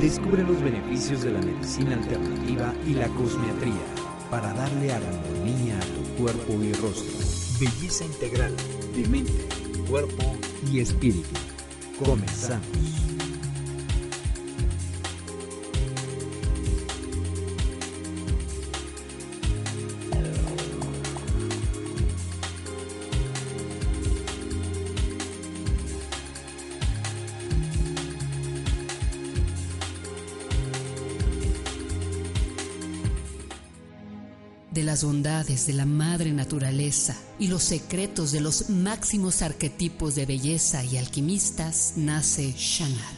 Descubre los beneficios de la medicina alternativa y la cosmetría para darle armonía a tu cuerpo y rostro. Belleza integral de mente, cuerpo y espíritu. Comenzamos. Las bondades de la madre naturaleza y los secretos de los máximos arquetipos de belleza y alquimistas, nace Shanat.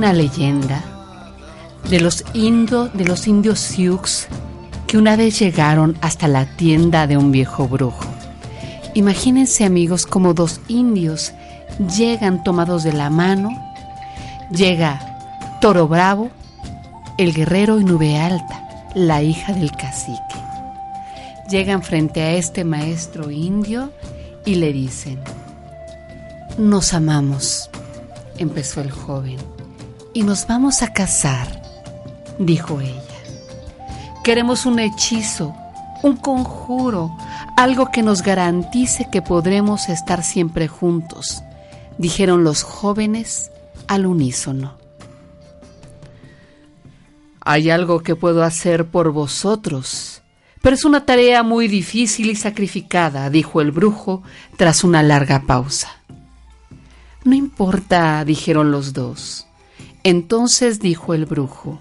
Una leyenda de los, de los indios Sioux que una vez llegaron hasta la tienda de un viejo brujo. Imagínense amigos como dos indios llegan tomados de la mano. Llega Toro Bravo, el guerrero y Nube Alta, la hija del cacique. Llegan frente a este maestro indio y le dicen, nos amamos empezó el joven. Y nos vamos a casar, dijo ella. Queremos un hechizo, un conjuro, algo que nos garantice que podremos estar siempre juntos, dijeron los jóvenes al unísono. Hay algo que puedo hacer por vosotros, pero es una tarea muy difícil y sacrificada, dijo el brujo tras una larga pausa. No importa, dijeron los dos. Entonces dijo el brujo,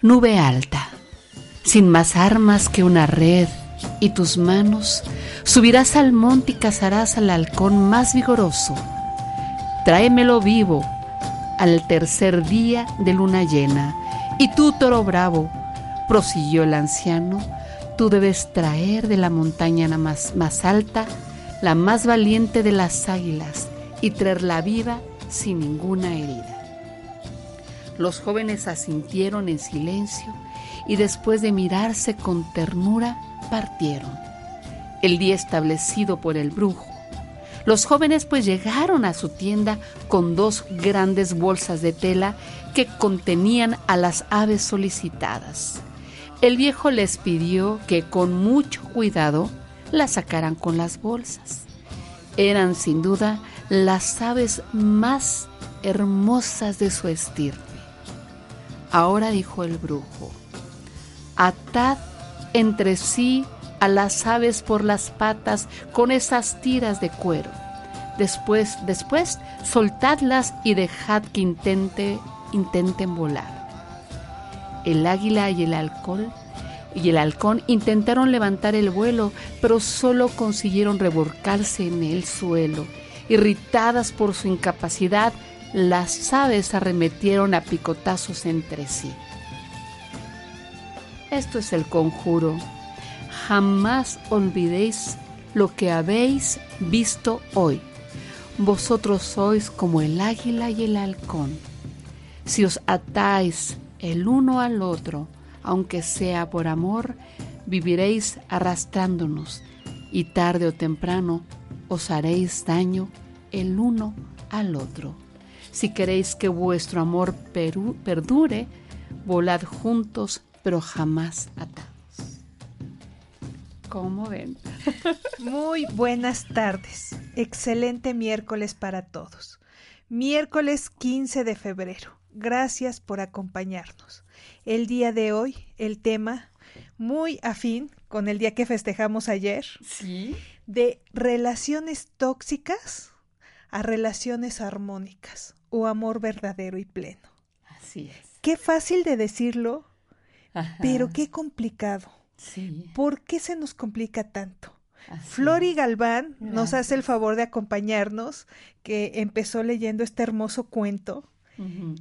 Nube alta, sin más armas que una red y tus manos, subirás al monte y cazarás al halcón más vigoroso. Tráemelo vivo al tercer día de luna llena. Y tú, toro bravo, prosiguió el anciano, tú debes traer de la montaña más, más alta la más valiente de las águilas y traerla viva sin ninguna herida. Los jóvenes asintieron en silencio y después de mirarse con ternura partieron. El día establecido por el brujo. Los jóvenes pues llegaron a su tienda con dos grandes bolsas de tela que contenían a las aves solicitadas. El viejo les pidió que con mucho cuidado las sacaran con las bolsas. Eran sin duda las aves más hermosas de su estirpe. Ahora dijo el brujo, atad entre sí a las aves por las patas con esas tiras de cuero. Después, después, soltadlas y dejad que intente, intenten volar. El águila y el alcohol y el halcón intentaron levantar el vuelo, pero solo consiguieron revolcarse en el suelo Irritadas por su incapacidad, las aves arremetieron a picotazos entre sí. Esto es el conjuro. Jamás olvidéis lo que habéis visto hoy. Vosotros sois como el águila y el halcón. Si os atáis el uno al otro, aunque sea por amor, viviréis arrastrándonos y tarde o temprano os haréis daño el uno al otro. Si queréis que vuestro amor perdure, volad juntos, pero jamás atados. ¿Cómo ven? Muy buenas tardes. Excelente miércoles para todos. Miércoles 15 de febrero. Gracias por acompañarnos. El día de hoy, el tema muy afín con el día que festejamos ayer. Sí. De relaciones tóxicas a relaciones armónicas o amor verdadero y pleno. Así es. Qué fácil de decirlo, pero qué complicado. Sí. ¿Por qué se nos complica tanto? Flori Galván nos hace el favor de acompañarnos, que empezó leyendo este hermoso cuento.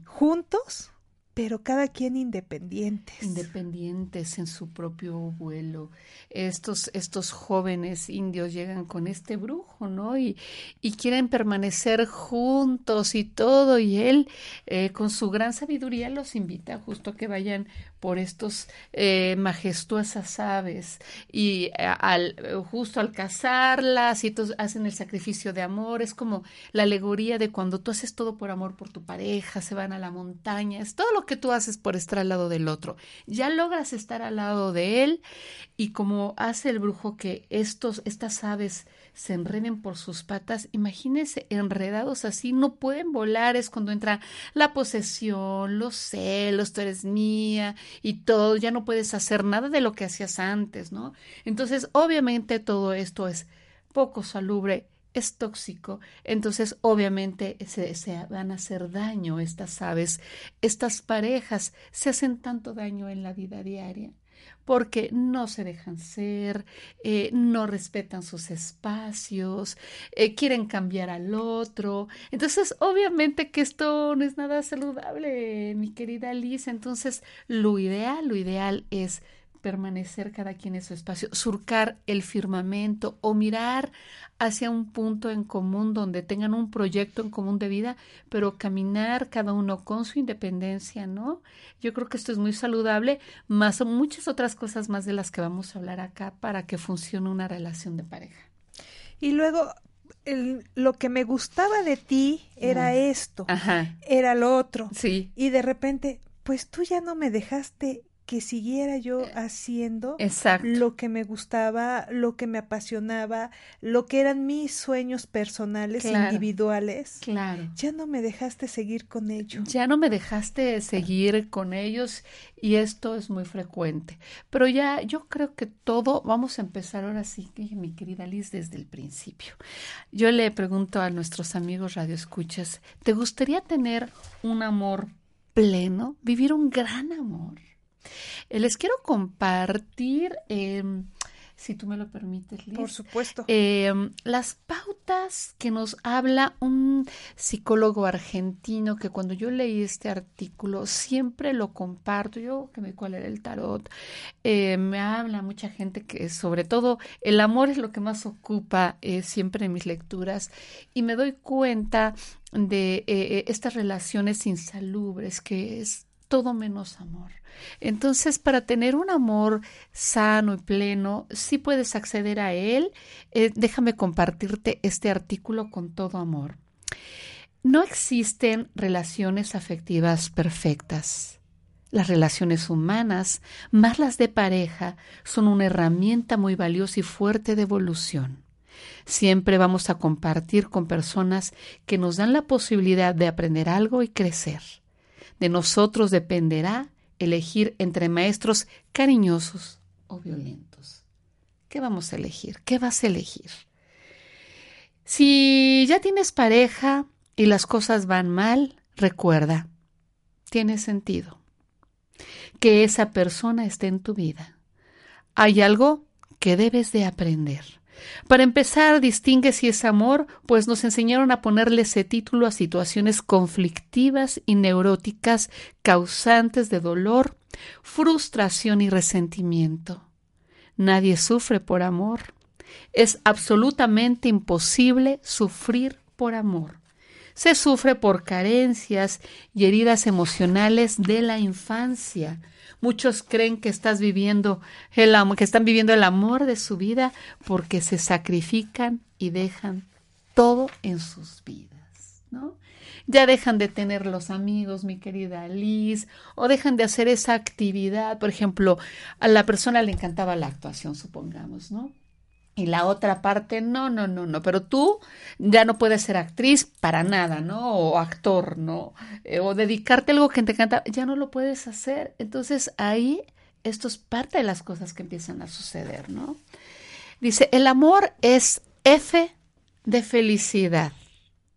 Juntos pero cada quien independientes. Independientes en su propio vuelo. Estos, estos jóvenes indios llegan con este brujo, ¿no? Y, y quieren permanecer juntos y todo, y él eh, con su gran sabiduría los invita justo a que vayan por estos eh, majestuosas aves y eh, al, justo al cazarlas y todos hacen el sacrificio de amor, es como la alegoría de cuando tú haces todo por amor por tu pareja, se van a la montaña, es todo lo que tú haces por estar al lado del otro. Ya logras estar al lado de él y como hace el brujo que estos, estas aves se enreden por sus patas, imagínense enredados así, no pueden volar, es cuando entra la posesión, los celos, tú eres mía y todo, ya no puedes hacer nada de lo que hacías antes, ¿no? Entonces, obviamente todo esto es poco salubre es tóxico, entonces obviamente se, se, van a hacer daño estas aves, estas parejas se hacen tanto daño en la vida diaria porque no se dejan ser, eh, no respetan sus espacios, eh, quieren cambiar al otro. Entonces, obviamente que esto no es nada saludable, mi querida Liz. Entonces, lo ideal, lo ideal es permanecer cada quien en su espacio, surcar el firmamento o mirar hacia un punto en común donde tengan un proyecto en común de vida, pero caminar cada uno con su independencia, ¿no? Yo creo que esto es muy saludable, más muchas otras cosas más de las que vamos a hablar acá para que funcione una relación de pareja. Y luego lo que me gustaba de ti era esto, era lo otro. Sí. Y de repente, pues tú ya no me dejaste que siguiera yo eh, haciendo lo que me gustaba, lo que me apasionaba, lo que eran mis sueños personales, individuales. Claro. Ya no me dejaste seguir con ellos. Ya no me dejaste seguir con ellos y esto es muy frecuente. Pero ya yo creo que todo, vamos a empezar ahora sí, mi querida Liz, desde el principio. Yo le pregunto a nuestros amigos radioescuchas, ¿te gustaría tener un amor pleno, vivir un gran amor? Eh, les quiero compartir, em, si tú me lo permites, Liz. Por supuesto. Em, las pautas que nos habla un psicólogo argentino que cuando yo leí este artículo siempre lo comparto. Yo que me cuál era el tarot. Eh, me habla mucha gente que sobre todo el amor es lo que más ocupa eh, siempre en mis lecturas y me doy cuenta de estas relaciones insalubres que es todo menos amor. Entonces, para tener un amor sano y pleno, sí puedes acceder a él. Eh, déjame compartirte este artículo con todo amor. No existen relaciones afectivas perfectas. Las relaciones humanas, más las de pareja, son una herramienta muy valiosa y fuerte de evolución. Siempre vamos a compartir con personas que nos dan la posibilidad de aprender algo y crecer. De nosotros dependerá elegir entre maestros cariñosos o violentos. ¿Qué vamos a elegir? ¿Qué vas a elegir? Si ya tienes pareja y las cosas van mal, recuerda, tiene sentido que esa persona esté en tu vida. Hay algo que debes de aprender. Para empezar, distingue si es amor, pues nos enseñaron a ponerle ese título a situaciones conflictivas y neuróticas causantes de dolor, frustración y resentimiento. Nadie sufre por amor. Es absolutamente imposible sufrir por amor. Se sufre por carencias y heridas emocionales de la infancia. Muchos creen que viviendo el amor, que están viviendo el amor de su vida porque se sacrifican y dejan todo en sus vidas, ¿no? Ya dejan de tener los amigos, mi querida Liz, o dejan de hacer esa actividad. Por ejemplo, a la persona le encantaba la actuación, supongamos, ¿no? Y la otra parte, no, no, no, no, pero tú ya no puedes ser actriz para nada, ¿no? O actor, ¿no? Eh, o dedicarte a algo que te encanta, ya no lo puedes hacer. Entonces ahí esto es parte de las cosas que empiezan a suceder, ¿no? Dice, el amor es F de felicidad,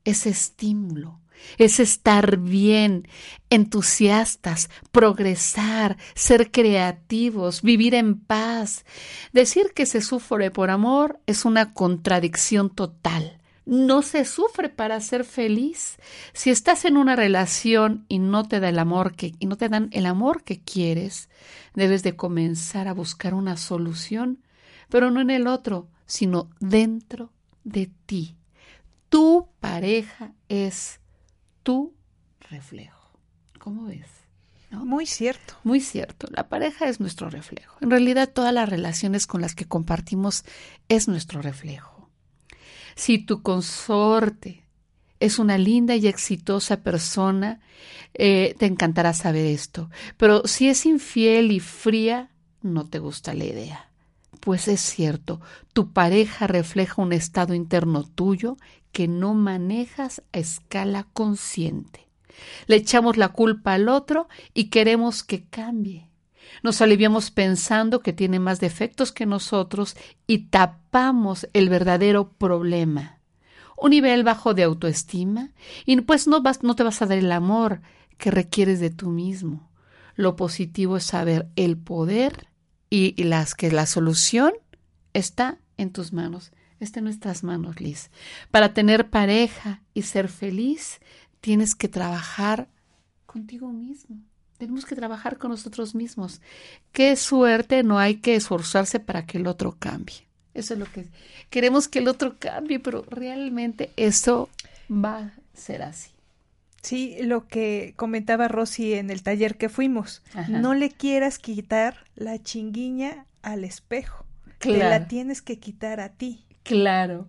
es estímulo, es estar bien, entusiastas, progresar, ser creativos, vivir en paz. Decir que se sufre por amor es una contradicción total. No se sufre para ser feliz. Si estás en una relación y no te da el amor que y no te dan el amor que quieres, debes de comenzar a buscar una solución, pero no en el otro, sino dentro de ti. Tu pareja es tu reflejo. ¿Cómo ves? Muy cierto. Muy cierto. La pareja es nuestro reflejo. En realidad, todas las relaciones con las que compartimos es nuestro reflejo. Si tu consorte es una linda y exitosa persona, eh, te encantará saber esto. Pero si es infiel y fría, no te gusta la idea. Pues es cierto, tu pareja refleja un estado interno tuyo que no manejas a escala consciente. Le echamos la culpa al otro y queremos que cambie. Nos aliviamos pensando que tiene más defectos que nosotros y tapamos el verdadero problema. Un nivel bajo de autoestima y pues no, vas, no te vas a dar el amor que requieres de tú mismo. Lo positivo es saber el poder y, las que la solución está en tus manos está en nuestras manos, Liz. Para tener pareja y ser feliz, tienes que trabajar contigo mismo. Tenemos que trabajar con nosotros mismos. Qué suerte, no hay que esforzarse para que el otro cambie. Eso es lo que queremos que el otro cambie, pero realmente eso va a ser así. Sí, lo que comentaba Rosy en el taller que fuimos. No le quieras quitar la chinguiña al espejo. Te la tienes que quitar a ti. Claro,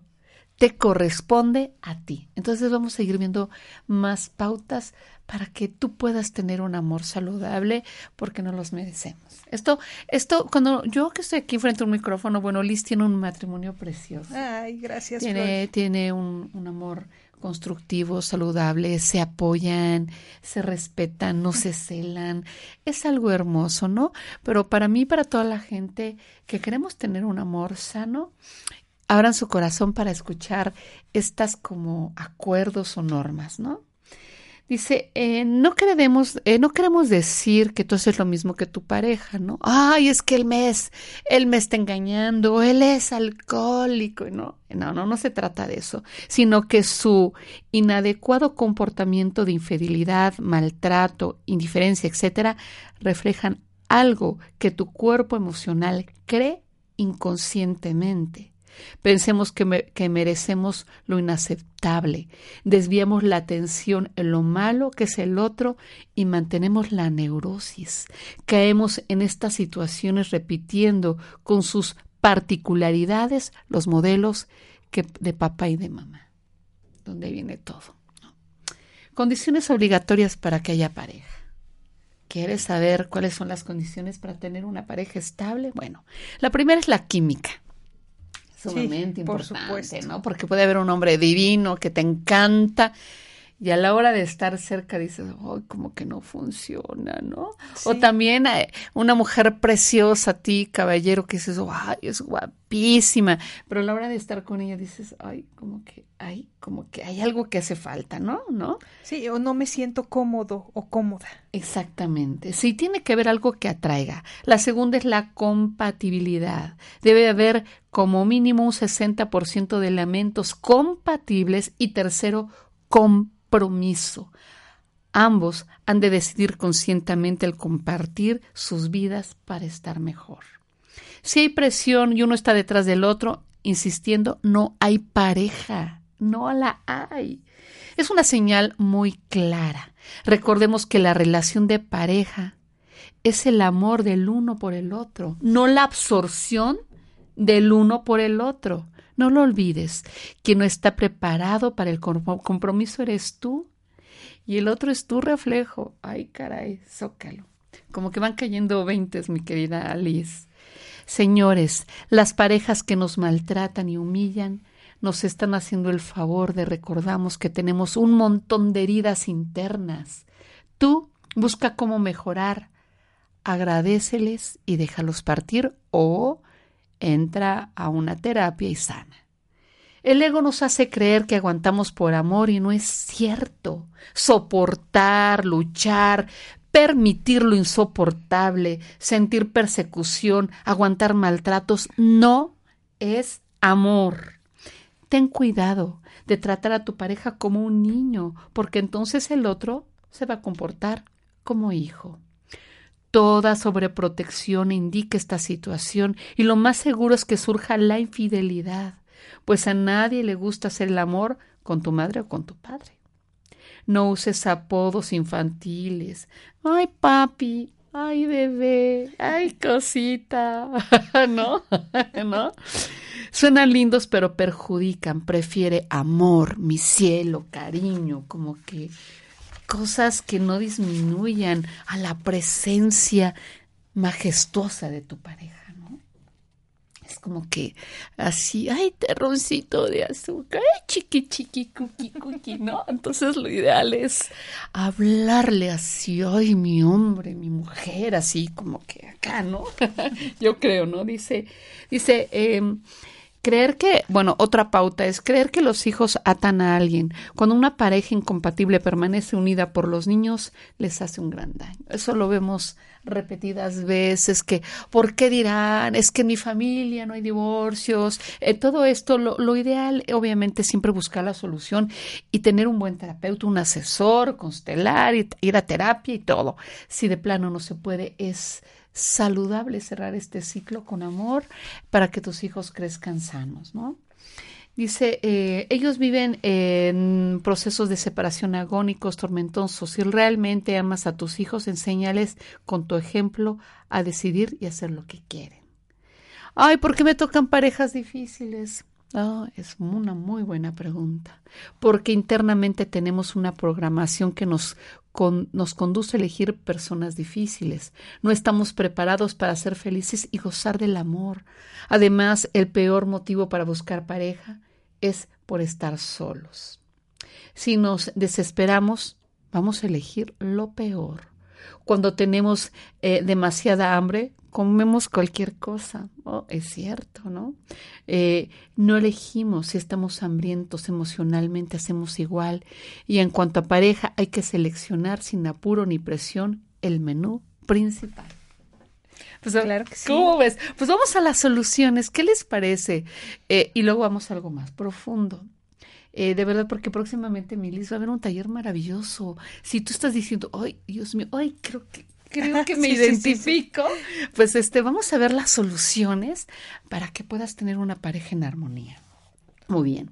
te corresponde a ti. Entonces vamos a seguir viendo más pautas para que tú puedas tener un amor saludable porque no los merecemos. Esto, esto, cuando yo que estoy aquí frente a un micrófono, bueno, Liz tiene un matrimonio precioso. Ay, gracias. Tiene, tiene un, un amor constructivo, saludable, se apoyan, se respetan, no se celan. Es algo hermoso, ¿no? Pero para mí, para toda la gente que queremos tener un amor sano, abran su corazón para escuchar estas como acuerdos o normas, ¿no? Dice, eh, no queremos, eh, no queremos decir que tú haces lo mismo que tu pareja, ¿no? Ay, es que él me es, él me está engañando, él es alcohólico, no, no, no, no se trata de eso, sino que su inadecuado comportamiento de infidelidad, maltrato, indiferencia, etcétera, reflejan algo que tu cuerpo emocional cree inconscientemente. Pensemos que, merecemos lo inaceptable, desviamos la atención en lo malo que es el otro y mantenemos la neurosis. Caemos en estas situaciones repitiendo con sus particularidades los modelos de papá y de mamá, donde viene todo. Condiciones obligatorias para que haya pareja. ¿Quieres saber cuáles son las condiciones para tener una pareja estable? Bueno, la primera es la química sumamente importante, ¿no? Porque puede haber un hombre divino que te encanta y a la hora de estar cerca dices, ay, como que no funciona, ¿no? O también eh, una mujer preciosa, a ti, caballero, que dices, ay, es guapísima, pero a la hora de estar con ella dices, ay, como que hay, como que hay algo que hace falta, ¿no? ¿No? Sí, o no me siento cómodo o cómoda. Exactamente. Sí, tiene que haber algo que atraiga. La segunda es la compatibilidad. Debe haber como mínimo un 60% de elementos compatibles y tercero, compartibles compromiso. Ambos han de decidir conscientemente el compartir sus vidas para estar mejor. Si hay presión y uno está detrás del otro, insistiendo, no hay pareja, no la hay. Es una señal muy clara. Recordemos que la relación de pareja es el amor del uno por el otro, no la absorción del uno por el otro. No lo olvides, quien no está preparado para el compromiso eres tú y el otro es tu reflejo. Ay, caray, zócalo. Como que van cayendo veintes, mi querida Alice. Señores, las parejas que nos maltratan y humillan nos están haciendo el favor de recordamos que tenemos un montón de heridas internas. Tú busca cómo mejorar, agradeceles y déjalos partir o entra a una terapia y sana. El ego nos hace creer que aguantamos por amor y no es cierto. Soportar, luchar, permitir lo insoportable, sentir persecución, aguantar maltratos, no es amor. Ten cuidado de tratar a tu pareja como un niño, porque entonces el otro se va a comportar como hijo. Toda sobreprotección indica esta situación y lo más seguro es que surja la infidelidad, pues a nadie le gusta hacer el amor con tu madre o con tu padre. No uses apodos infantiles. Ay, papi, ay, bebé, ay, cosita, ¿no? ¿No? Suenan lindos, pero perjudican. Prefiere amor, mi cielo, cariño, como que cosas que no disminuyan a la presencia majestuosa de tu pareja, ¿no? Es como que así, ay, terroncito de azúcar, ay, chiqui, chiqui, cookie, cookie, ¿no? Entonces lo ideal es hablarle así, ay, mi hombre, mi mujer, así como que acá, ¿no? Yo creo, ¿no? Dice, dice, eh, Creer que, bueno, otra pauta es creer que los hijos atan a alguien. Cuando una pareja incompatible permanece unida por los niños, les hace un gran daño. Eso lo vemos repetidas veces, que, ¿por qué dirán? Es que en mi familia no hay divorcios. Eh, todo esto, lo, lo ideal, obviamente, siempre buscar la solución y tener un buen terapeuta, un asesor, constelar, ir a terapia y todo. Si de plano no se puede, es saludable cerrar este ciclo con amor para que tus hijos crezcan sanos, ¿no? Dice, eh, ellos viven en procesos de separación agónicos, tormentosos. Si realmente amas a tus hijos, enséñales con tu ejemplo a decidir y hacer lo que quieren. Ay, ¿por qué me tocan parejas difíciles? Oh, es una muy buena pregunta, porque internamente tenemos una programación que nos nos conduce a elegir personas difíciles. No estamos preparados para ser felices y gozar del amor. Además, el peor motivo para buscar pareja es por estar solos. Si nos desesperamos, vamos a elegir lo peor. Cuando tenemos eh, demasiada hambre, comemos cualquier cosa. Oh, es cierto, ¿no? Eh, no elegimos si estamos hambrientos emocionalmente, hacemos igual. Y en cuanto a pareja, hay que seleccionar sin apuro ni presión el menú principal. Pues, claro que sí. ¿Cómo ves? Pues vamos a las soluciones. ¿Qué les parece? Eh, y luego vamos a algo más profundo. Eh, de verdad, porque próximamente, Milis, va a haber un taller maravilloso. Si tú estás diciendo, ay, Dios mío, ay, creo que creo que me identifico, pues este, vamos a ver las soluciones para que puedas tener una pareja en armonía. Muy bien.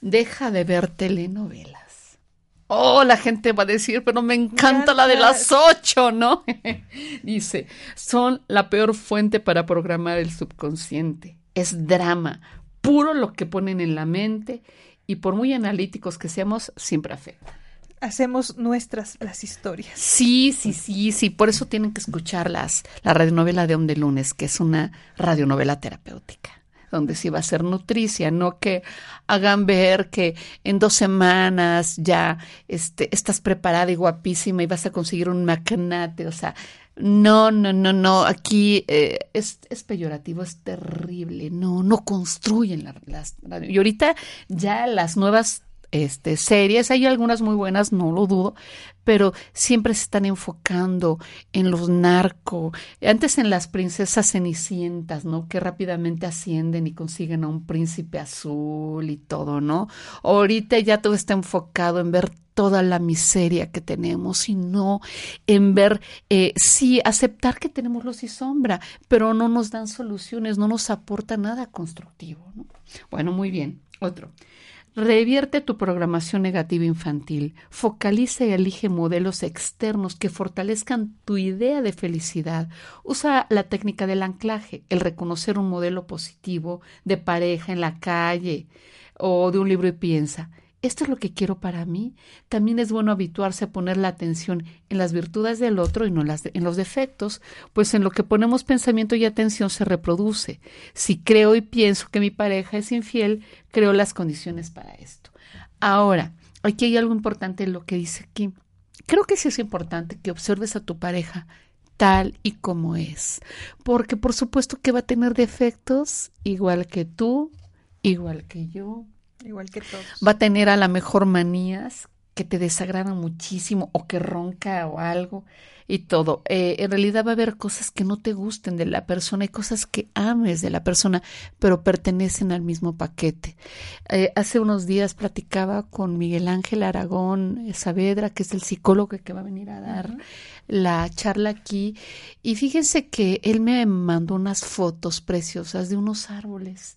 Deja de ver telenovelas. Oh, la gente va a decir, pero me encanta la de las ocho, ¿no? Dice, son la peor fuente para programar el subconsciente. Es drama, puro lo que ponen en la mente y por muy analíticos que seamos, siempre afecta hacemos nuestras las historias. Sí, sí, sí, sí. Por eso tienen que escuchar las, la radionovela de Om de Lunes, que es una radionovela terapéutica. donde sí va a ser nutricia, no que hagan ver que en dos semanas ya este, estás preparada y guapísima y vas a conseguir un magnate, o sea, no, no, no, no, aquí eh, es, es, peyorativo, es terrible, no, no construyen las... y ahorita ya las nuevas este, series, hay algunas muy buenas, no lo dudo, pero siempre se están enfocando en los narcos, antes en las princesas cenicientas, ¿no? Que rápidamente ascienden y consiguen a un príncipe azul y todo, ¿no? Ahorita ya todo está enfocado en ver toda la miseria que tenemos y no en ver, eh, sí, aceptar que tenemos luz y sombra, pero no nos dan soluciones, no nos aporta nada constructivo. ¿no? Bueno, muy bien. Otro. Revierte tu programación negativa infantil, focaliza y elige modelos externos que fortalezcan tu idea de felicidad. Usa la técnica del anclaje, el reconocer un modelo positivo de pareja en la calle o de un libro y piensa, esto es lo que quiero para mí. También es bueno habituarse a poner la atención en las virtudes del otro y no en, las en los defectos, pues en lo que ponemos pensamiento y atención se reproduce. Si creo y pienso que mi pareja es infiel, creo las condiciones para esto. Ahora, aquí hay algo importante en lo que dice aquí. Creo que sí es importante que observes a tu pareja tal y como es, porque por supuesto que va a tener defectos igual que tú, igual que yo, Igual que todos. Va a tener a la mejor manías que te desagradan muchísimo o que ronca o algo y todo. Eh, en realidad va a haber cosas que no te gusten de la persona y cosas que ames de la persona, pero pertenecen al mismo paquete. Eh, hace unos días platicaba con Miguel Ángel Aragón Saavedra, que es el psicólogo que va a venir a dar la charla aquí, y fíjense que él me mandó unas fotos preciosas de unos árboles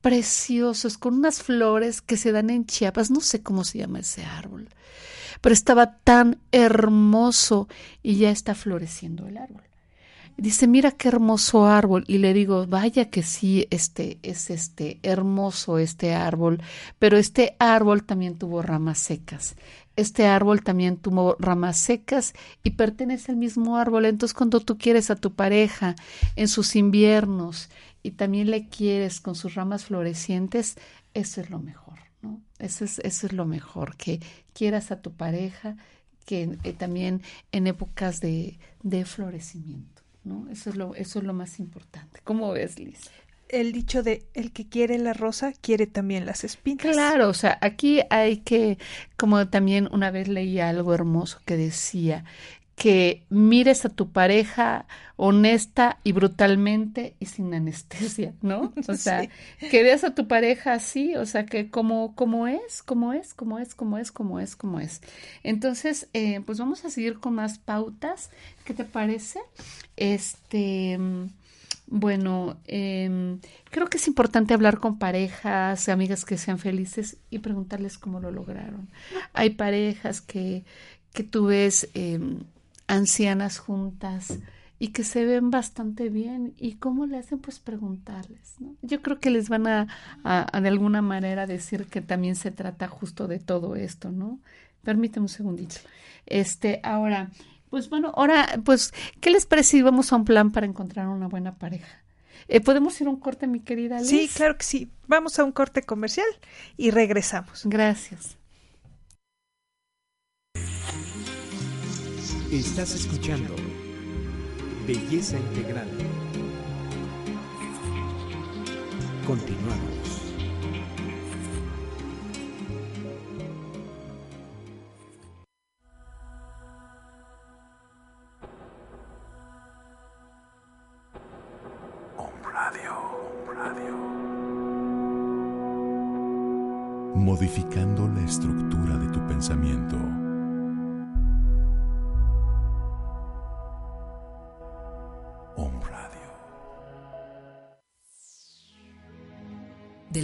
preciosos, con unas flores que se dan en Chiapas, no sé cómo se llama ese árbol, pero estaba tan hermoso y ya está floreciendo el árbol. Dice, mira qué hermoso árbol. Y le digo, vaya que sí, este es este hermoso este árbol, pero este árbol también tuvo ramas secas. Este árbol también tuvo ramas secas y pertenece al mismo árbol. Entonces, cuando tú quieres a tu pareja en sus inviernos y también le quieres con sus ramas florecientes, eso es lo mejor, ¿no? Eso es, eso es lo mejor, que quieras a tu pareja, que eh, también en épocas de, de florecimiento, ¿no? Eso es lo, eso es lo más importante. ¿Cómo ves, Liz? el dicho de el que quiere la rosa quiere también las espinas. Claro, o sea, aquí hay que, como también una vez leí algo hermoso que decía, que mires a tu pareja honesta y brutalmente y sin anestesia, ¿no? O sea, que veas a tu pareja así, o sea, que como, como es, como es, como es, como es, como es, como es. Entonces, eh, pues vamos a seguir con más pautas. ¿Qué te parece? Este, bueno, eh, creo que es importante hablar con parejas, amigas que sean felices y preguntarles cómo lo lograron. Hay parejas que, que tú ves eh, ancianas juntas y que se ven bastante bien. ¿Y cómo le hacen? Pues preguntarles. ¿no? Yo creo que les van a, a, de alguna manera decir que también se trata justo de todo esto, ¿no? Permíteme un segundito. Este, ahora, pues bueno, ahora, pues, ¿qué les parece si vamos a un plan para encontrar una buena pareja? Eh, ¿Podemos ir a un corte, mi querida Liz? Sí, claro que sí. Vamos a un corte comercial y regresamos. Gracias. Estás escuchando Belleza Integral. Continuamos.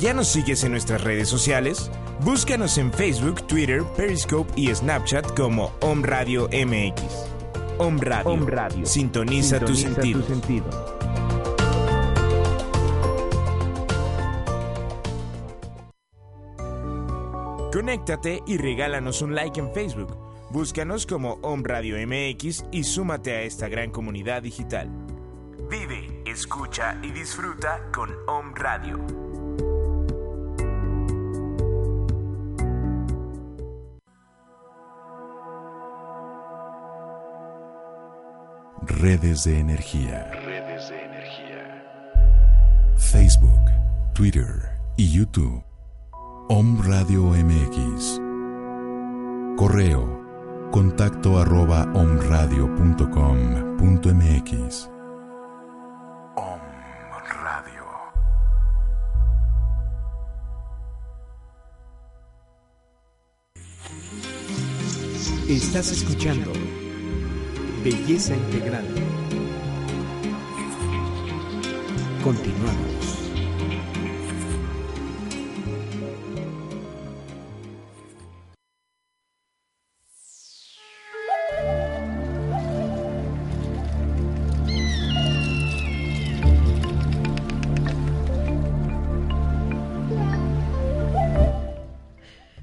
¿Ya nos sigues en nuestras redes sociales? Búscanos en Facebook, Twitter, Periscope y Snapchat como Om Radio MX. Om Radio. Sintoniza, tu sentido. Conéctate y regálanos un like en Facebook. Búscanos como Om Radio MX y súmate a esta gran comunidad digital. Vive, escucha y disfruta con Om Radio. Redes de energía. Redes de energía. Facebook, Twitter y YouTube. Om Radio MX. Correo. Contacto arroba omradio.com.mx. Om Radio. Estás escuchando Belleza Integral. Continuamos.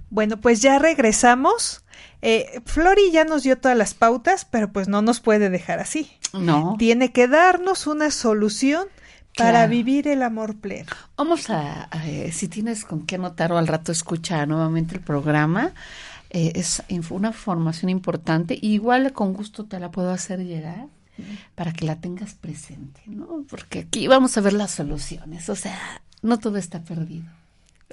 Bueno, pues ya regresamos. Eh, Flori ya nos dio todas las pautas, pero pues no nos puede dejar así. No. Tiene que darnos una solución para Claro. vivir el amor pleno. Vamos a, a, eh, si tienes con qué anotar o al rato escucha nuevamente el programa, eh, es una formación importante. Igual con gusto te la puedo hacer llegar para que la tengas presente, ¿no? Porque aquí vamos a ver las soluciones, o sea, no todo está perdido.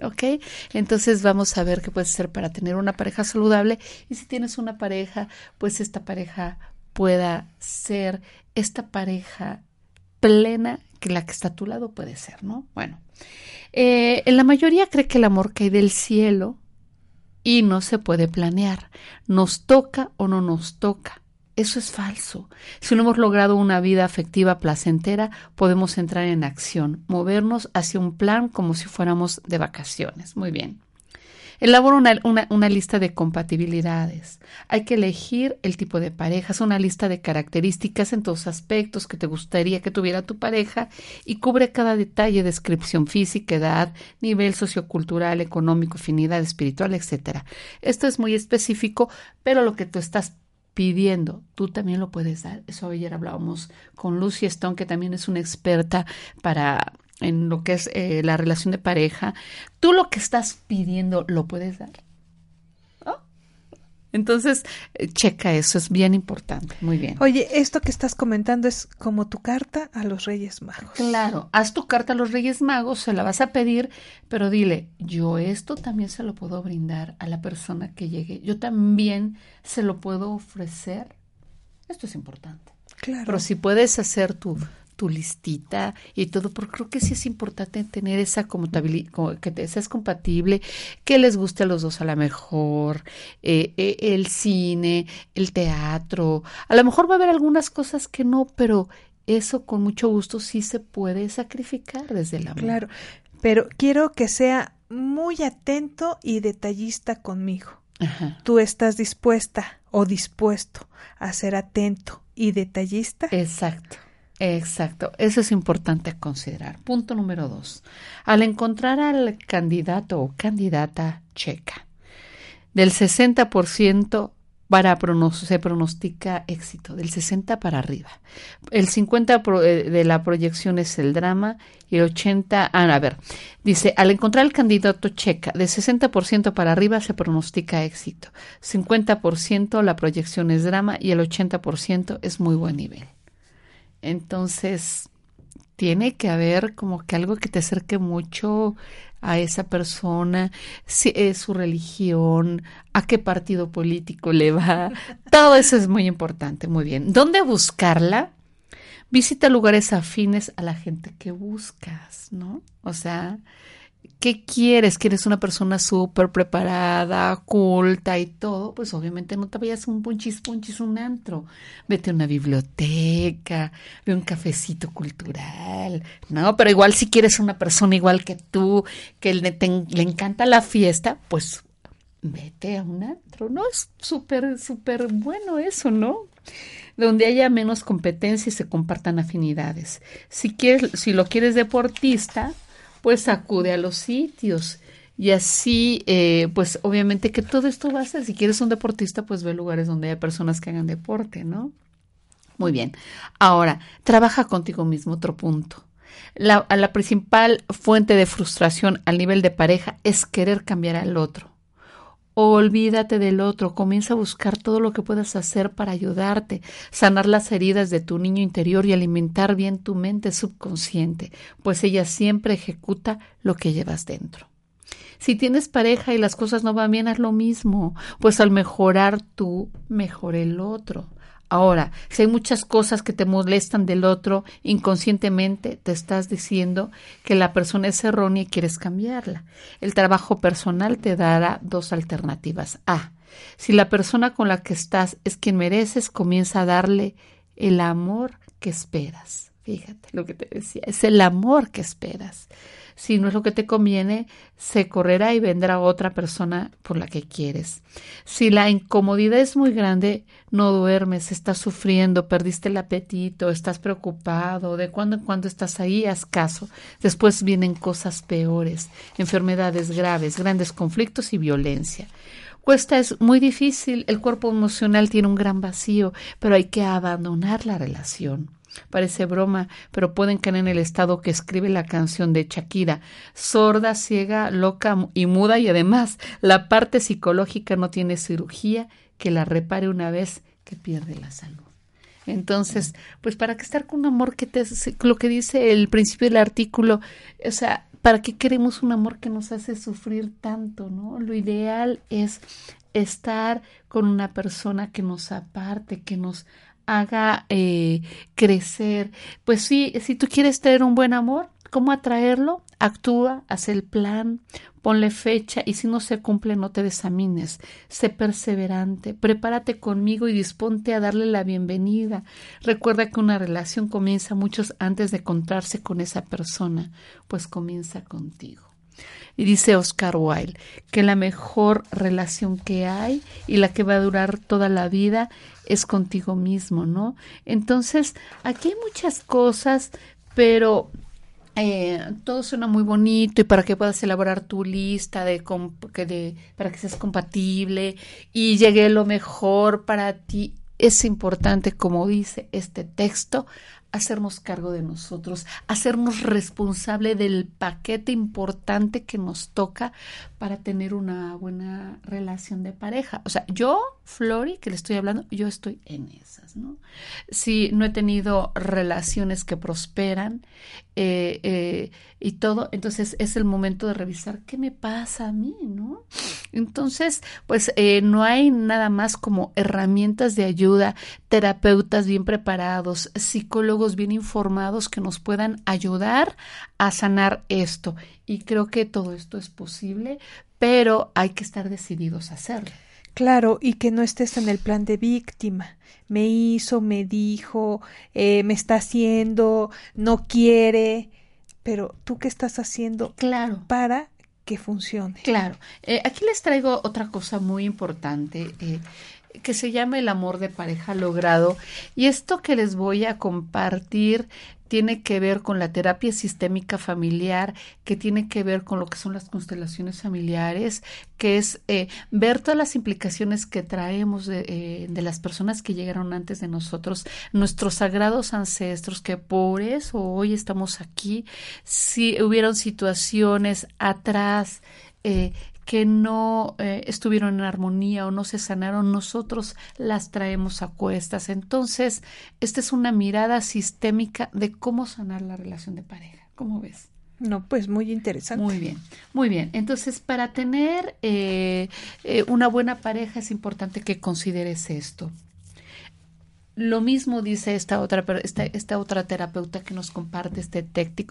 ¿Ok? Entonces vamos a ver qué puedes hacer para tener una pareja saludable y si tienes una pareja, pues esta pareja pueda ser esta pareja plena que la que está a tu lado puede ser, ¿no? Bueno, eh, la mayoría cree que el amor cae del cielo y no se puede planear. Nos toca o no nos toca. Eso es falso. Si no hemos logrado una vida afectiva placentera, podemos entrar en acción, movernos hacia un plan como si fuéramos de vacaciones. Muy bien. Elabora una, una- lista de compatibilidades. Hay que elegir el tipo de parejas, una lista de características en todos aspectos que te gustaría que tuviera tu pareja y cubre cada detalle, descripción física, edad, nivel sociocultural, económico, afinidad espiritual, etcétera. Esto es muy específico, pero lo que tú estás pidiendo, tú también lo puedes dar. Eso ayer hablábamos con Lucy Stone, que también es una experta para en lo que es eh, la relación de pareja. Tú lo que estás pidiendo lo puedes dar. Entonces, eh, checa eso, es bien importante. Muy bien. Oye, esto que estás comentando es como tu carta a los Reyes Magos. Claro, haz tu carta a los Reyes Magos, se la vas a pedir, pero dile, yo esto también se lo puedo brindar a la persona que llegue. Yo también se lo puedo ofrecer. Esto es importante. Claro. Pero si puedes hacer tu, tu listita y todo, porque creo que sí es importante tener esa compatibilidad, que te seas compatible, que les guste a los dos a lo mejor, eh, eh, el cine, el teatro. A lo mejor va a haber algunas cosas que no, pero eso con mucho gusto sí se puede sacrificar desde el amor. Claro, pero quiero que sea muy atento y detallista conmigo. Ajá. ¿Tú estás dispuesta o dispuesto a ser atento y detallista? Exacto. Exacto, eso es importante considerar. Punto número dos. Al encontrar al candidato o candidata checa, del 60% para se pronostica éxito, del 60 para arriba. El 50 pro- eh, de la proyección es el drama y el 80, ah, a ver, dice, al encontrar el candidato checa, del 60% para arriba se pronostica éxito, 50% la proyección es drama y el 80% es muy buen nivel. Entonces, tiene que haber como que algo que te acerque mucho a esa persona, si es su religión, a qué partido político le va. Todo eso es muy importante, muy bien. ¿Dónde buscarla? Visita lugares afines a la gente que buscas, ¿no? O sea, ¿qué quieres? ¿Quieres una persona súper preparada, culta y todo? Pues obviamente no te vayas un punchis punchis, un antro. Vete a una biblioteca, ve un cafecito cultural, ¿no? Pero igual si quieres una persona igual que tú, que le, le encanta la fiesta, pues vete a un antro, ¿no? Es súper, súper bueno eso, ¿no? donde haya menos competencia y se compartan afinidades. Si quieres, si lo quieres deportista, pues acude a los sitios. Y así, eh, pues obviamente que todo esto va a ser, si quieres un deportista, pues ve lugares donde haya personas que hagan deporte, ¿no? Muy bien. Ahora, trabaja contigo mismo, otro punto. La, la principal fuente de frustración al nivel de pareja es querer cambiar al otro. Olvídate del otro, comienza a buscar todo lo que puedas hacer para ayudarte, sanar las heridas de tu niño interior y alimentar bien tu mente subconsciente, pues ella siempre ejecuta lo que llevas dentro. Si tienes pareja y las cosas no van bien, haz lo mismo, pues al mejorar tú, mejora el otro. Ahora, si hay muchas cosas que te molestan del otro, inconscientemente te estás diciendo que la persona es errónea y quieres cambiarla. El trabajo personal te dará dos alternativas. A. Si la persona con la que estás es quien mereces, comienza a darle el amor que esperas. Fíjate lo que te decía, es el amor que esperas. Si no es lo que te conviene, se correrá y vendrá otra persona por la que quieres. Si la incomodidad es muy grande, no duermes, estás sufriendo, perdiste el apetito, estás preocupado, de cuando en cuando estás ahí, haz caso. Después vienen cosas peores, enfermedades graves, grandes conflictos y violencia. Cuesta es muy difícil, el cuerpo emocional tiene un gran vacío, pero hay que abandonar la relación. Parece broma, pero pueden caer en el estado que escribe la canción de Shakira, sorda, ciega, loca y muda y además la parte psicológica no tiene cirugía que la repare una vez que pierde la salud. Entonces, pues para que estar con un amor que te lo que dice el principio del artículo, o sea, ¿para qué queremos un amor que nos hace sufrir tanto, no? Lo ideal es estar con una persona que nos aparte, que nos haga eh, crecer. Pues sí, si tú quieres tener un buen amor, ¿cómo atraerlo? Actúa, haz el plan, ponle fecha y si no se cumple no te desamines. Sé perseverante, prepárate conmigo y disponte a darle la bienvenida. Recuerda que una relación comienza muchos antes de encontrarse con esa persona, pues comienza contigo. Y dice Oscar Wilde que la mejor relación que hay y la que va a durar toda la vida es contigo mismo, ¿no? Entonces, aquí hay muchas cosas, pero eh, todo suena muy bonito y para que puedas elaborar tu lista de, de para que seas compatible y llegue lo mejor para ti. Es importante, como dice este texto, hacernos cargo de nosotros, hacernos responsable del paquete importante que nos toca para tener una buena relación de pareja. O sea, yo, Flori, que le estoy hablando, yo estoy en esas, ¿no? Si no he tenido relaciones que prosperan eh, eh, y todo, entonces es el momento de revisar qué me pasa a mí, ¿no? Entonces, pues eh, no hay nada más como herramientas de ayuda, terapeutas bien preparados, psicólogos bien informados que nos puedan ayudar a sanar esto. Y creo que todo esto es posible, pero hay que estar decididos a hacerlo. Claro, y que no estés en el plan de víctima. Me hizo, me dijo, eh, me está haciendo, no quiere, pero tú qué estás haciendo claro. para que funcione. Claro. Eh, aquí les traigo otra cosa muy importante. Eh, que se llama el amor de pareja logrado. Y esto que les voy a compartir tiene que ver con la terapia sistémica familiar, que tiene que ver con lo que son las constelaciones familiares, que es eh, ver todas las implicaciones que traemos de, eh, de, las personas que llegaron antes de nosotros, nuestros sagrados ancestros, que por eso hoy estamos aquí, si hubieron situaciones atrás, eh, que no eh, estuvieron en armonía o no se sanaron, nosotros las traemos a cuestas. Entonces, esta es una mirada sistémica de cómo sanar la relación de pareja. ¿Cómo ves? No, pues muy interesante. Muy bien, muy bien. Entonces, para tener eh, eh, una buena pareja es importante que consideres esto. Lo mismo dice esta otra, esta, esta otra terapeuta que nos comparte este,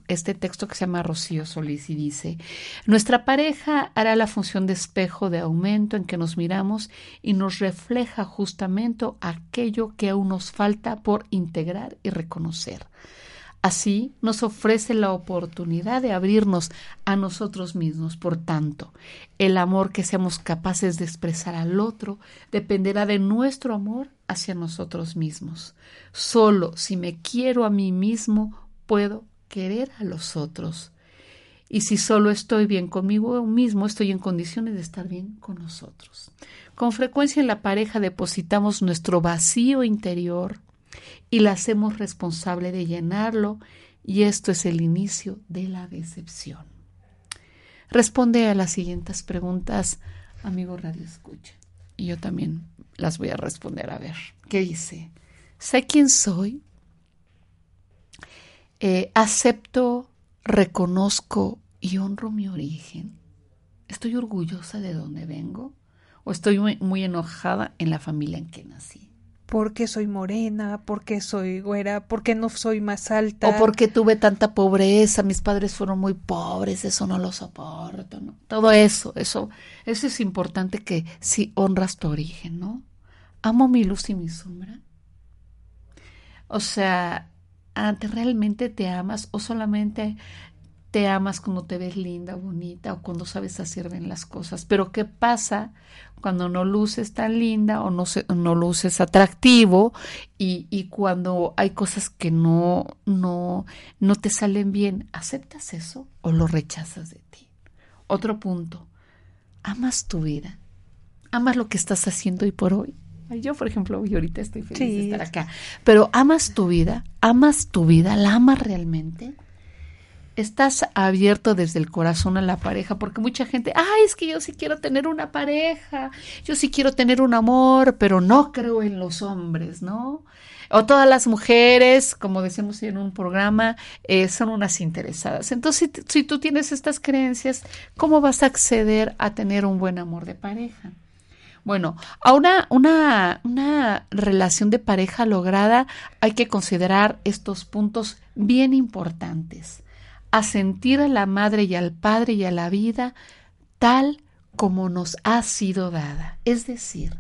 este texto que se llama Rocío Solís y dice, nuestra pareja hará la función de espejo de aumento en que nos miramos y nos refleja justamente aquello que aún nos falta por integrar y reconocer. Así nos ofrece la oportunidad de abrirnos a nosotros mismos. Por tanto, el amor que seamos capaces de expresar al otro dependerá de nuestro amor hacia nosotros mismos. Solo si me quiero a mí mismo puedo querer a los otros. Y si solo estoy bien conmigo mismo, estoy en condiciones de estar bien con nosotros. Con frecuencia en la pareja depositamos nuestro vacío interior, y la hacemos responsable de llenarlo y esto es el inicio de la decepción. Responde a las siguientes preguntas, amigo Radio Escucha. Y yo también las voy a responder a ver. ¿Qué dice? ¿Sé quién soy? Eh, ¿Acepto, reconozco y honro mi origen? ¿Estoy orgullosa de dónde vengo? ¿O estoy muy enojada en la familia en que nací? ¿Por qué soy morena? ¿Por qué soy güera? ¿Por qué no soy más alta? O por qué tuve tanta pobreza, mis padres fueron muy pobres, eso no lo soporto, ¿no? Todo eso, eso, eso es importante que si honras tu origen, ¿no? Amo mi luz y mi sombra. O sea, ¿realmente te amas o solamente te amas cuando te ves linda, bonita o cuando sabes hacer bien las cosas. Pero ¿qué pasa cuando no luces tan linda o no, se, no luces atractivo y, y, cuando hay cosas que no, no, no te salen bien? ¿Aceptas eso o lo rechazas de ti? Otro punto, ¿amas tu vida? ¿Amas lo que estás haciendo hoy por hoy? Yo, por ejemplo, hoy ahorita estoy feliz de estar acá. Pero ¿amas tu vida? ¿Amas tu vida? ¿La amas realmente? estás abierto desde el corazón a la pareja, porque mucha gente, ay, es que yo sí quiero tener una pareja, yo sí quiero tener un amor, pero no creo en los hombres, ¿no? O todas las mujeres, como decimos en un programa, eh, son unas interesadas. Entonces, si, si tú tienes estas creencias, ¿cómo vas a acceder a tener un buen amor de pareja? Bueno, a una, una, relación de pareja lograda hay que considerar estos puntos bien importantes a sentir a la madre y al padre y a la vida tal como nos ha sido dada, es decir,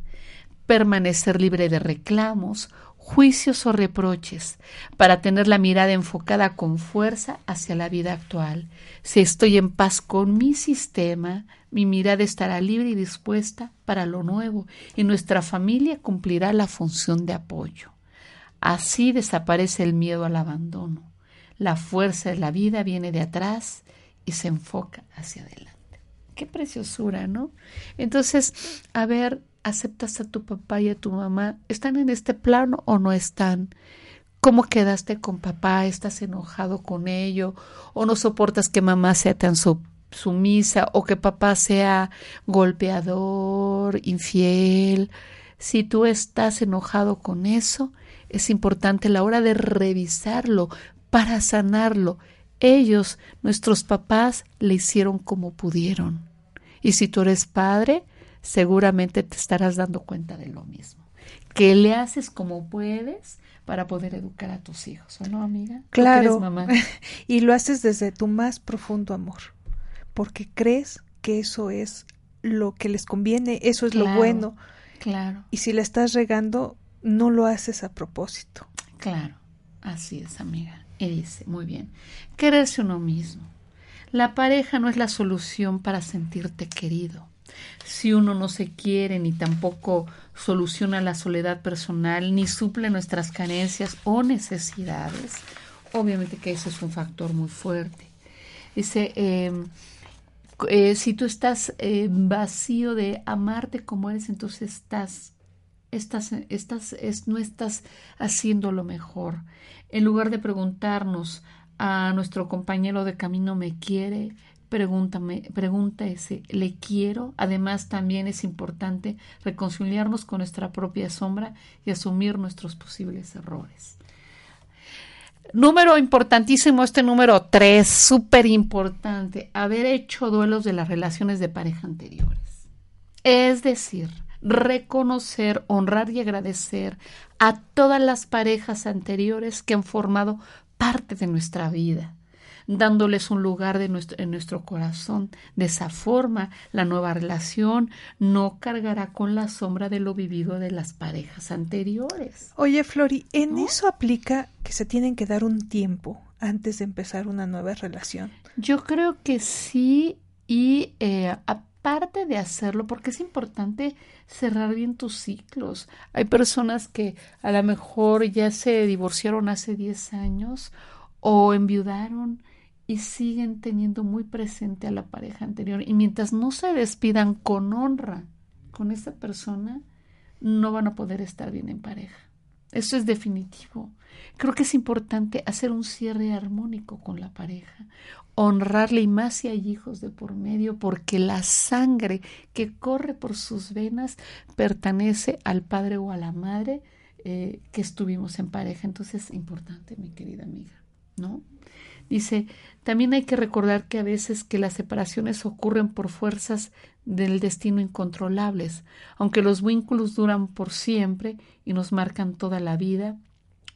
permanecer libre de reclamos, juicios o reproches, para tener la mirada enfocada con fuerza hacia la vida actual. Si estoy en paz con mi sistema, mi mirada estará libre y dispuesta para lo nuevo, y nuestra familia cumplirá la función de apoyo. Así desaparece el miedo al abandono. La fuerza de la vida viene de atrás y se enfoca hacia adelante. Qué preciosura, ¿no? Entonces, a ver, ¿aceptas a tu papá y a tu mamá? ¿Están en este plano o no están? ¿Cómo quedaste con papá? ¿Estás enojado con ello? ¿O no soportas que mamá sea tan sumisa o que papá sea golpeador, infiel? Si tú estás enojado con eso, es importante la hora de revisarlo para sanarlo. Ellos, nuestros papás, le hicieron como pudieron. Y si tú eres padre, seguramente te estarás dando cuenta de lo mismo. Que le haces como puedes para poder educar a tus hijos, ¿o no, amiga? Claro. Mamá? y lo haces desde tu más profundo amor, porque crees que eso es lo que les conviene, eso es lo bueno. Claro. Y si le estás regando, no lo haces a propósito. Claro, así es, amiga. Y dice, muy bien, quererse uno mismo. La pareja no es la solución para sentirte querido. Si uno no se quiere ni tampoco soluciona la soledad personal, ni suple nuestras carencias o necesidades, obviamente que ese es un factor muy fuerte. Dice, em, eh, si tú estás eh, vacío de amarte como eres, entonces estás, estás, estás, no estás haciendo lo mejor en lugar de preguntarnos a nuestro compañero de camino me quiere, pregúntame, pregúntese, ¿le quiero? Además, también es importante reconciliarnos con nuestra propia sombra y asumir nuestros posibles errores. Número importantísimo, este número tres, súper importante, haber hecho duelos de las relaciones de pareja anteriores. Es decir, reconocer, honrar y agradecer a todas las parejas anteriores que han formado parte de nuestra vida dándoles un lugar de nuestro, en nuestro corazón. De esa forma, la nueva relación no cargará con la sombra de lo vivido de las parejas anteriores. Oye, Flori, ¿en eso aplica que se tienen que dar un tiempo antes de empezar una nueva relación? Yo creo que sí y eh, aparte de hacerlo, porque es importante cerrar bien tus ciclos. Hay personas que a lo mejor ya se divorciaron hace 10 años o enviudaron y siguen teniendo muy presente a la pareja anterior. Y mientras no se despidan con honra con esa persona, no van a poder estar bien en pareja. Eso es definitivo. Creo que es importante hacer un cierre armónico con la pareja, honrarle y más si hay hijos de por medio, porque la sangre que corre por sus venas pertenece al padre o a la madre eh, que estuvimos en pareja. Entonces es importante, mi querida amiga, ¿no? Dice, también hay que recordar que a veces que las separaciones ocurren por fuerzas del destino incontrolables, aunque los vínculos duran por siempre y nos marcan toda la vida,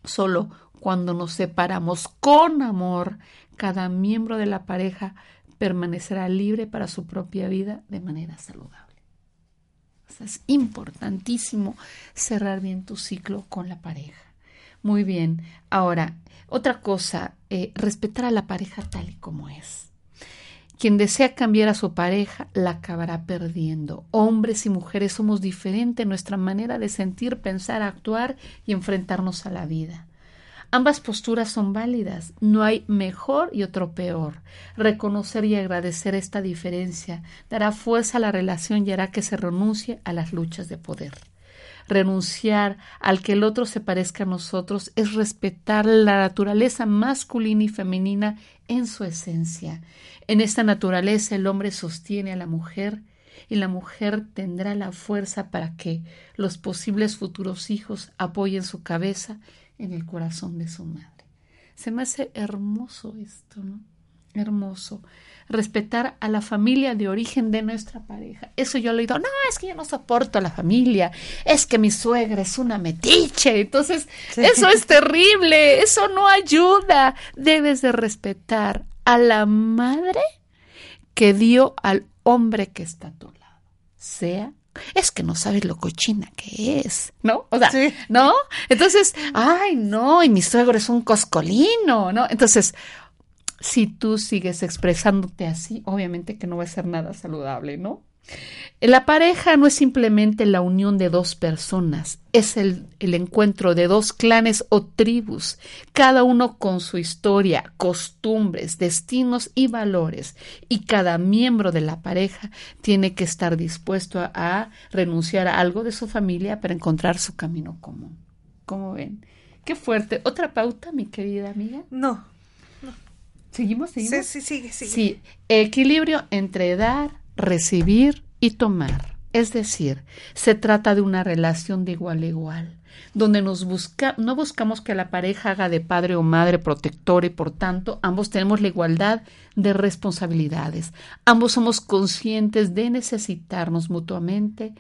solo cuando nos separamos con amor, cada miembro de la pareja permanecerá libre para su propia vida de manera saludable. es importantísimo cerrar bien tu ciclo con la pareja. Muy bien. Ahora, otra cosa, eh, respetar a la pareja tal y como es. Quien desea cambiar a su pareja la acabará perdiendo. Hombres y mujeres somos diferentes en nuestra manera de sentir, pensar, actuar y enfrentarnos a la vida. Ambas posturas son válidas, no hay mejor y otro peor. Reconocer y agradecer esta diferencia dará fuerza a la relación y hará que se renuncie a las luchas de poder renunciar al que el otro se parezca a nosotros, es respetar la naturaleza masculina y femenina en su esencia. En esta naturaleza el hombre sostiene a la mujer y la mujer tendrá la fuerza para que los posibles futuros hijos apoyen su cabeza en el corazón de su madre. Se me hace hermoso esto, ¿no? Hermoso respetar a la familia de origen de nuestra pareja. Eso yo lo he oído, no, es que yo no soporto a la familia, es que mi suegra es una metiche, entonces eso es terrible, eso no ayuda. Debes de respetar a la madre que dio al hombre que está a tu lado, sea es que no sabes lo cochina que es, ¿no? O sea, ¿no? Entonces, ay, no, y mi suegro es un coscolino, ¿no? Entonces, si tú sigues expresándote así, obviamente que no va a ser nada saludable, ¿no? La pareja no es simplemente la unión de dos personas, es el, encuentro de dos clanes o tribus, cada uno con su historia, costumbres, destinos y valores, y cada miembro de la pareja tiene que estar dispuesto a renunciar a algo de su familia para encontrar su camino común. ¿Cómo ven? Qué fuerte. ¿Otra pauta, mi querida amiga? No, ¿Seguimos? ¿Seguimos? Sí, sí, sigue, sigue. Sí, equilibrio entre dar, recibir y tomar. Es decir, se trata de una relación de igual a igual, donde nos busca, no buscamos que la pareja haga de padre o madre protector y por tanto ambos tenemos la igualdad de responsabilidades. Ambos somos conscientes de necesitarnos mutuamente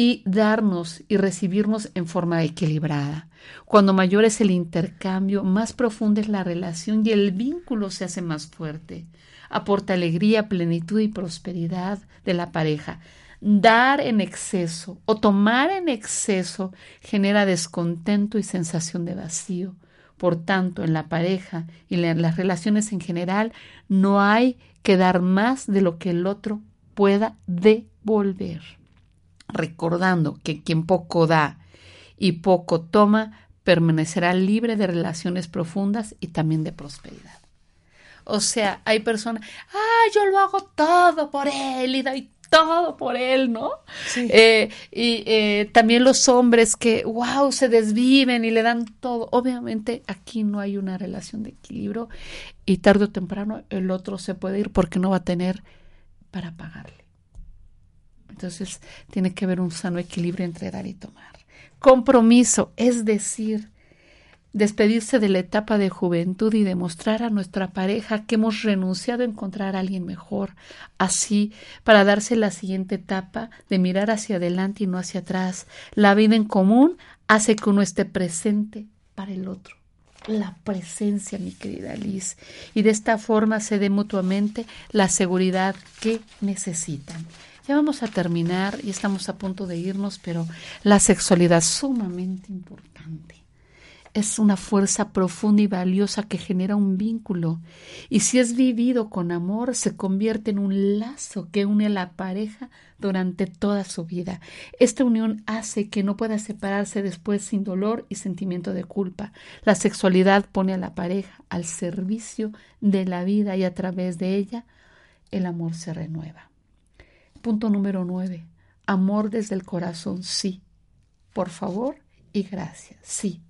y darnos y recibirnos en forma equilibrada. Cuando mayor es el intercambio, más profunda es la relación y el vínculo se hace más fuerte. Aporta alegría, plenitud y prosperidad de la pareja. Dar en exceso o tomar en exceso genera descontento y sensación de vacío. Por tanto, en la pareja y en las relaciones en general no hay que dar más de lo que el otro pueda devolver recordando que quien poco da y poco toma permanecerá libre de relaciones profundas y también de prosperidad. O sea, hay personas, ah, yo lo hago todo por él y doy todo por él, ¿no? Eh, y eh, también los hombres que, wow, se desviven y le dan todo. Obviamente aquí no hay una relación de equilibrio y tarde o temprano el otro se puede ir porque no va a tener para pagarle. Entonces tiene que haber un sano equilibrio entre dar y tomar. Compromiso, es decir, despedirse de la etapa de juventud y demostrar a nuestra pareja que hemos renunciado a encontrar a alguien mejor, así para darse la siguiente etapa de mirar hacia adelante y no hacia atrás. La vida en común hace que uno esté presente para el otro. La presencia, mi querida Liz, y de esta forma se dé mutuamente la seguridad que necesitan. Ya vamos a terminar y estamos a punto de irnos, pero la sexualidad es sumamente importante es una fuerza profunda y valiosa que genera un vínculo y si es vivido con amor se convierte en un lazo que une a la pareja durante toda su vida. Esta unión hace que no pueda separarse después sin dolor y sentimiento de culpa. La sexualidad pone a la pareja al servicio de la vida y a través de ella el amor se renueva. Punto número nueve. Amor desde el corazón, sí. Por favor y gracias, sí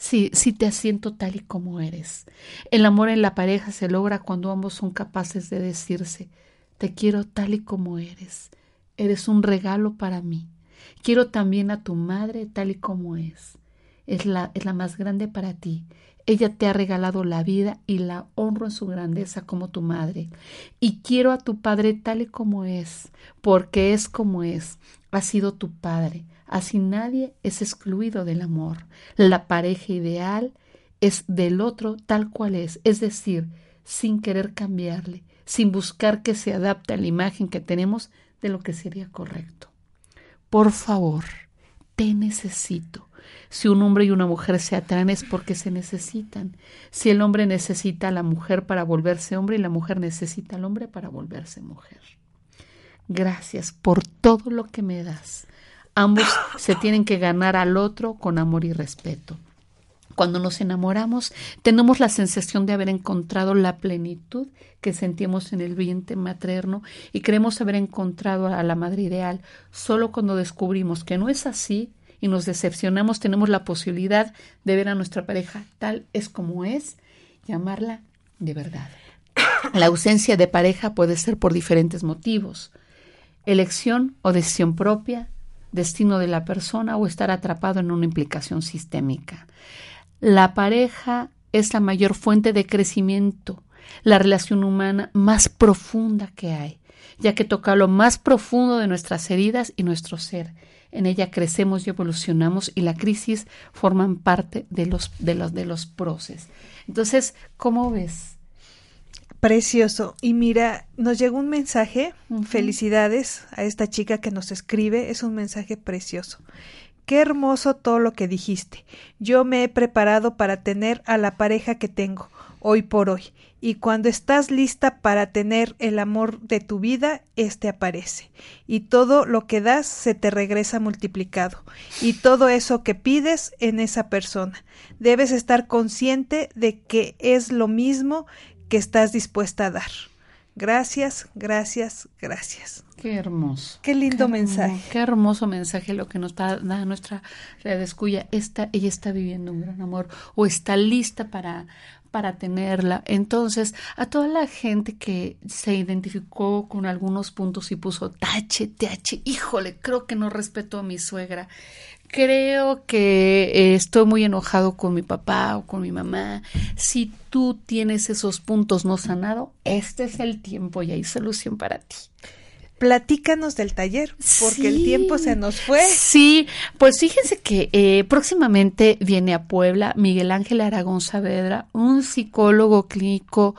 si, si te asiento tal y como eres. El amor en la pareja se logra cuando ambos son capaces de decirse, te quiero tal y como eres. Eres un regalo para mí. Quiero también a tu madre tal y como es. Es la, es la más grande para ti. Ella te ha regalado la vida y la honro en su grandeza como tu madre. Y quiero a tu padre tal y como es, porque es como es. Ha sido tu padre. Así nadie es excluido del amor. La pareja ideal es del otro tal cual es, es decir, sin querer cambiarle, sin buscar que se adapte a la imagen que tenemos de lo que sería correcto. Por favor, te necesito. Si un hombre y una mujer se atraen es porque se necesitan. Si el hombre necesita a la mujer para volverse hombre y la mujer necesita al hombre para volverse mujer. Gracias por todo lo que me das. Ambos se tienen que ganar al otro con amor y respeto. Cuando nos enamoramos, tenemos la sensación de haber encontrado la plenitud que sentimos en el vientre materno y creemos haber encontrado a la madre ideal. Solo cuando descubrimos que no es así y nos decepcionamos, tenemos la posibilidad de ver a nuestra pareja tal es como es, llamarla de verdad. La ausencia de pareja puede ser por diferentes motivos. Elección o decisión propia, destino de la persona o estar atrapado en una implicación sistémica. La pareja es la mayor fuente de crecimiento, la relación humana más profunda que hay, ya que toca lo más profundo de nuestras heridas y nuestro ser. En ella crecemos y evolucionamos y la crisis forman parte de los, de los, de los procesos. Entonces, ¿cómo ves? Precioso. Y mira, nos llegó un mensaje. Felicidades a esta chica que nos escribe. Es un mensaje precioso. Qué hermoso todo lo que dijiste. Yo me he preparado para tener a la pareja que tengo hoy por hoy. Y cuando estás lista para tener el amor de tu vida, éste aparece. Y todo lo que das se te regresa multiplicado. Y todo eso que pides en esa persona. Debes estar consciente de que es lo mismo que estás dispuesta a dar. Gracias, gracias, gracias. Qué hermoso. Qué lindo mensaje. qué hermoso mensaje lo que nos da, nuestra redescuya. Esta, ella está viviendo un gran amor o está lista para, para tenerla. Entonces, a toda la gente que se identificó con algunos puntos y puso tache, tache, híjole, creo que no respeto a mi suegra. Creo que eh, estoy muy enojado con mi papá o con mi mamá. Si tú tienes esos puntos no sanado, este es el tiempo y hay solución para ti platícanos del taller, porque el tiempo se nos fue. Sí, pues fíjense que eh, próximamente viene a Puebla Miguel Ángel Aragón Saavedra, un psicólogo clínico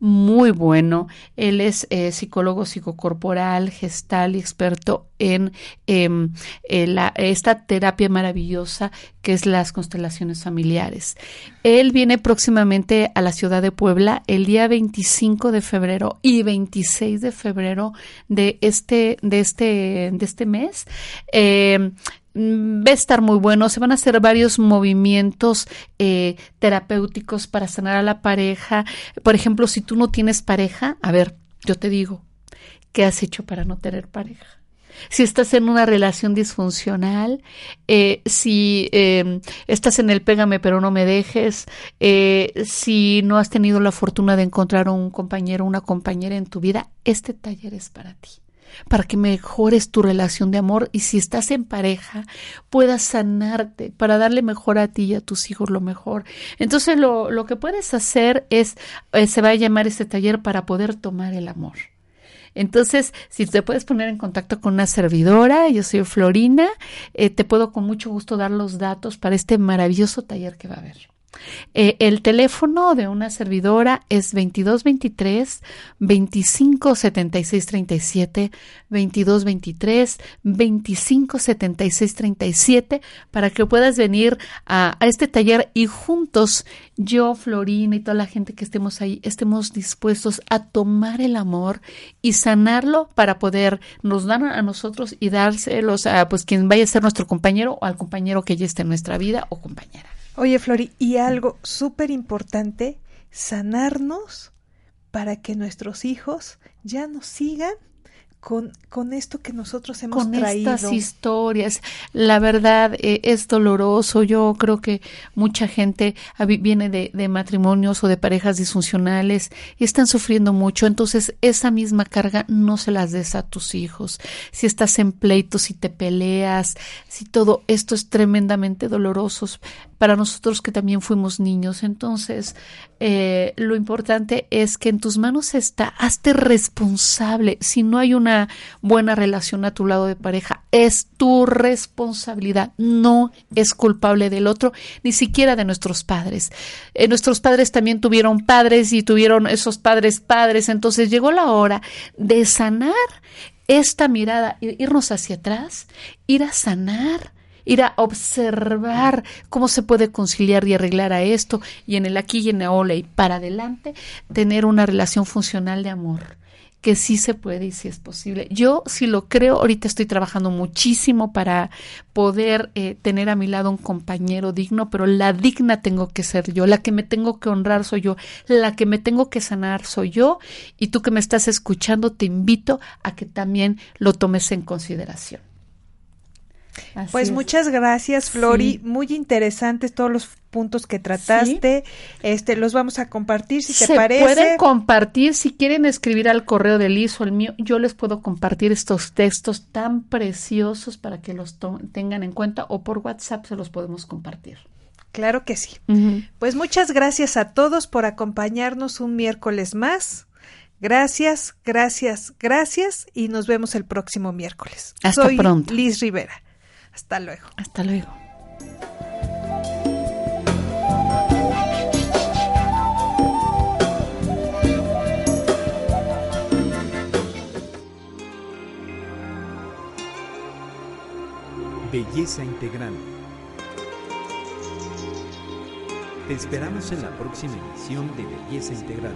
muy bueno. Él es eh, psicólogo psicocorporal, gestal y experto en em, eh, esta terapia maravillosa que es las constelaciones familiares. Él viene próximamente a la ciudad de Puebla el día 25 de febrero y 26 de febrero de este, de este, de este mes. Em, va a estar muy bueno. Se van a hacer varios movimientos eh, terapéuticos para sanar a la pareja. Por ejemplo, si tú no tienes pareja, a ver, yo te digo, ¿qué has hecho para no tener pareja? si estás en una relación disfuncional, eh, si eh, estás en el pégame pero no me dejes, eh, si no has tenido la fortuna de encontrar un compañero o una compañera en tu vida, este taller es para ti para que mejores tu relación de amor y si estás en pareja puedas sanarte para darle mejor a ti y a tus hijos lo mejor. Entonces lo, lo que puedes hacer es, se va a llamar este taller para poder tomar el amor. Entonces, si te puedes poner en contacto con una servidora, yo soy Florina, eh, te puedo con mucho gusto dar los datos para este maravilloso taller que va a haber. Eh, el teléfono de una servidora es 2223 2576 37 2223 2576 37 para que puedas venir a, este taller y juntos yo, Florina y toda la gente que estemos ahí estemos dispuestos a tomar el amor y sanarlo para poder nos dar a nosotros y dárselos a pues quien vaya a ser nuestro compañero o al compañero que ya esté en nuestra vida o compañera. Oye, Flori, y algo súper importante, sanarnos para que nuestros hijos ya nos sigan con, con esto que nosotros hemos con traído. estas historias. La verdad eh, es doloroso. Yo creo que mucha gente viene de, de, matrimonios o de parejas disfuncionales y están sufriendo mucho. Entonces, esa misma carga no se las des a tus hijos. Si estás en pleitos, si te peleas, si todo esto es tremendamente doloroso para nosotros que también fuimos niños. Entonces, eh, lo importante es que en tus manos está, hazte responsable. Si no hay una buena relación a tu lado de pareja, es tu responsabilidad. No es culpable del otro, ni siquiera de nuestros padres. Eh, nuestros padres también tuvieron padres y tuvieron esos padres padres. Entonces llegó la hora de sanar esta mirada, irnos hacia atrás, ir a sanar ir a observar cómo se puede conciliar y arreglar a esto y en el aquí y en el ahora y para adelante tener una relación funcional de amor que sí se puede y sí es posible. Yo sí lo creo, ahorita estoy trabajando muchísimo para poder eh, tener a mi lado un compañero digno, pero la digna tengo que ser yo, la que me tengo que honrar soy yo, la que me tengo que sanar soy yo y tú que me estás escuchando te invito a que también lo tomes en consideración. Así pues es. muchas gracias, Flori. Sí. Muy interesantes todos los puntos que trataste. ¿Sí? Este, los vamos a compartir si te Se parece. Pueden compartir si quieren escribir al correo de Liz o el mío. Yo les puedo compartir estos textos tan preciosos para que los tengan en cuenta o por WhatsApp se los podemos compartir. Claro que sí. Uh -huh. Pues muchas gracias a todos por acompañarnos un miércoles más. Gracias, gracias, gracias y nos vemos el próximo miércoles. Hasta Soy pronto. Liz Rivera. Hasta luego. Hasta luego. Belleza integral. Te esperamos en la próxima emisión de Belleza integral.